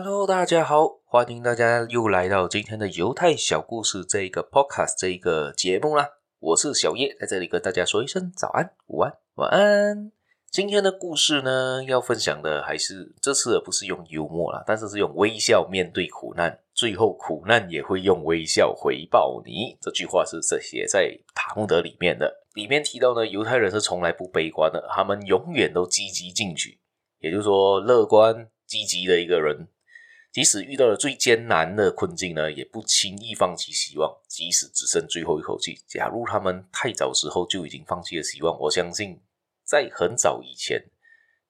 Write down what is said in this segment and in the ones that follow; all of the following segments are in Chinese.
Hello，大家好，欢迎大家又来到今天的犹太小故事这一个 Podcast 这一个节目啦。我是小叶，在这里跟大家说一声早安、午安、晚安。今天的故事呢，要分享的还是这次不是用幽默啦，但是是用微笑面对苦难，最后苦难也会用微笑回报你。这句话是这写在塔木德里面的，里面提到呢，犹太人是从来不悲观的，他们永远都积极进取，也就是说，乐观积极的一个人。即使遇到了最艰难的困境呢，也不轻易放弃希望。即使只剩最后一口气，假如他们太早时候就已经放弃了希望，我相信在很早以前，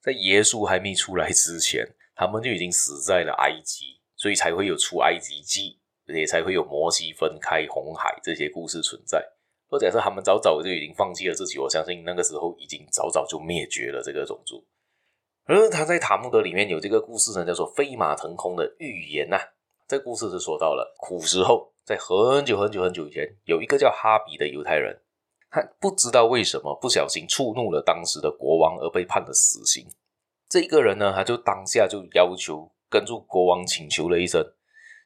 在耶稣还没出来之前，他们就已经死在了埃及，所以才会有出埃及记，也才会有摩西分开红海这些故事存在。或者假设他们早早就已经放弃了自己，我相信那个时候已经早早就灭绝了这个种族。而他在塔木德里面有这个故事呢，叫做飞马腾空的预言呐、这故事是说到了古时候，在很久很久很久以前，有一个叫哈比的犹太人，他不知道为什么不小心触怒了当时的国王，而被判了死刑。这个人呢，他就当下就要求跟住国王请求了一声，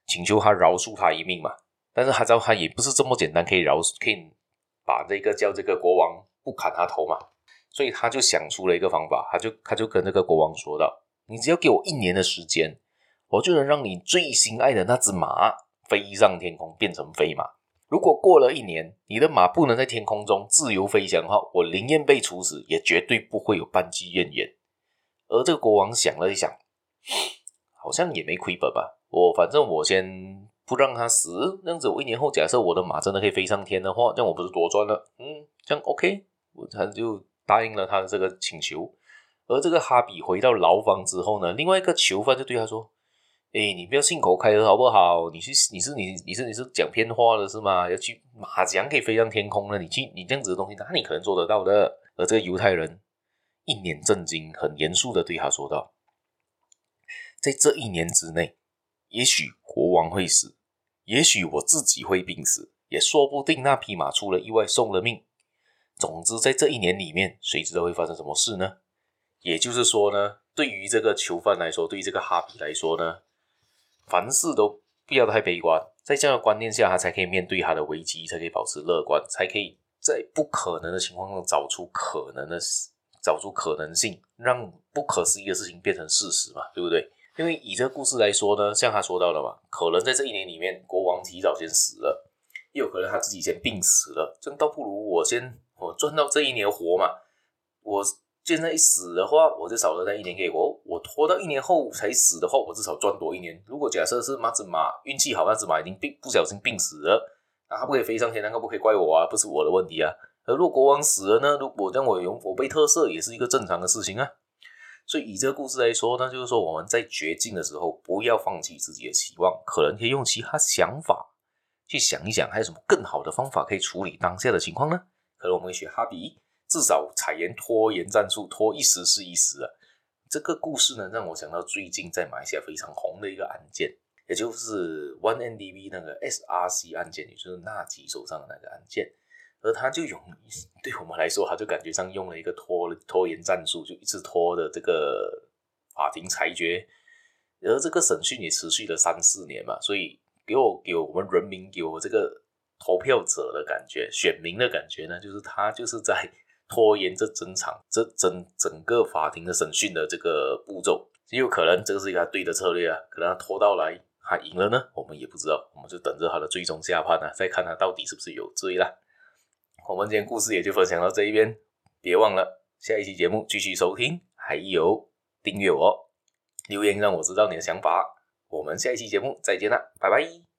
请求他饶恕他一命嘛。但是他知道他也不是这么简单可以饶恕，可以把这个叫这个国王不砍他头嘛。所以他就想出了一个方法，他就他就跟那个国王说道：“你只要给我一年的时间，我就能让你最心爱的那只马飞上天空，变成飞马。如果过了一年，你的马不能在天空中自由飞翔的话，我宁愿被处死，也绝对不会有半句怨言。”而这个国王想了一想，好像也没亏本吧。我反正我先不让他死，这样子我一年后假设我的马真的可以飞上天的话，这样我不是多赚了？嗯，这样 OK，我他就。答应了他的这个请求，而这个哈比回到牢房之后呢，另外一个囚犯就对他说：“哎，你不要信口开河好不好？你是你是你你是你是讲偏话的是吗？要去马怎样可以飞上天空呢？你去你这样子的东西，哪里可能做得到的？”而这个犹太人一脸震惊，很严肃的对他说道：“在这一年之内，也许国王会死，也许我自己会病死，也说不定那匹马出了意外送了命。”总之，在这一年里面，谁知道会发生什么事呢？也就是说呢，对于这个囚犯来说，对于这个哈比来说呢，凡事都不要太悲观，在这样的观念下，他才可以面对他的危机，才可以保持乐观，才可以在不可能的情况中找出可能的，找出可能性，让不可思议的事情变成事实嘛，对不对？因为以这个故事来说呢，像他说到的嘛，可能在这一年里面，国王提早先死了，也有可能他自己先病死了，这倒不如我先。我赚到这一年活嘛，我现在一死的话，我就少了那一年给我。我拖到一年后才死的话，我至少赚多一年。如果假设是那只马运气好，那只马已经病不小心病死了，那他不可以飞上天，那个不可以怪我啊，不是我的问题啊。而如果国王死了呢？如果让我用我被特赦，也是一个正常的事情啊。所以以这个故事来说呢，就是说我们在绝境的时候，不要放弃自己的希望，可能可以用其他想法去想一想，还有什么更好的方法可以处理当下的情况呢？可能我们会学哈比，至少采言拖延战术，拖一时是一时啊。这个故事呢，让我想到最近在马来西亚非常红的一个案件，也就是 One N D B 那个 SRC 案件，也就是纳吉手上的那个案件。而他就用，对我们来说，他就感觉上用了一个拖拖延战术，就一直拖的这个法庭裁决。而这个审讯也持续了三四年嘛，所以给我给我们人民给我这个。投票者的感觉，选民的感觉呢，就是他就是在拖延这整场、这整整个法庭的审讯的这个步骤，也有可能这个是一个对的策略啊。可能他拖到来，他赢了呢，我们也不知道，我们就等着他的最终下判啊，再看他到底是不是有罪啦。我们今天故事也就分享到这一边，别忘了下一期节目继续收听，还有订阅我，留言让我知道你的想法。我们下一期节目再见啦，拜拜。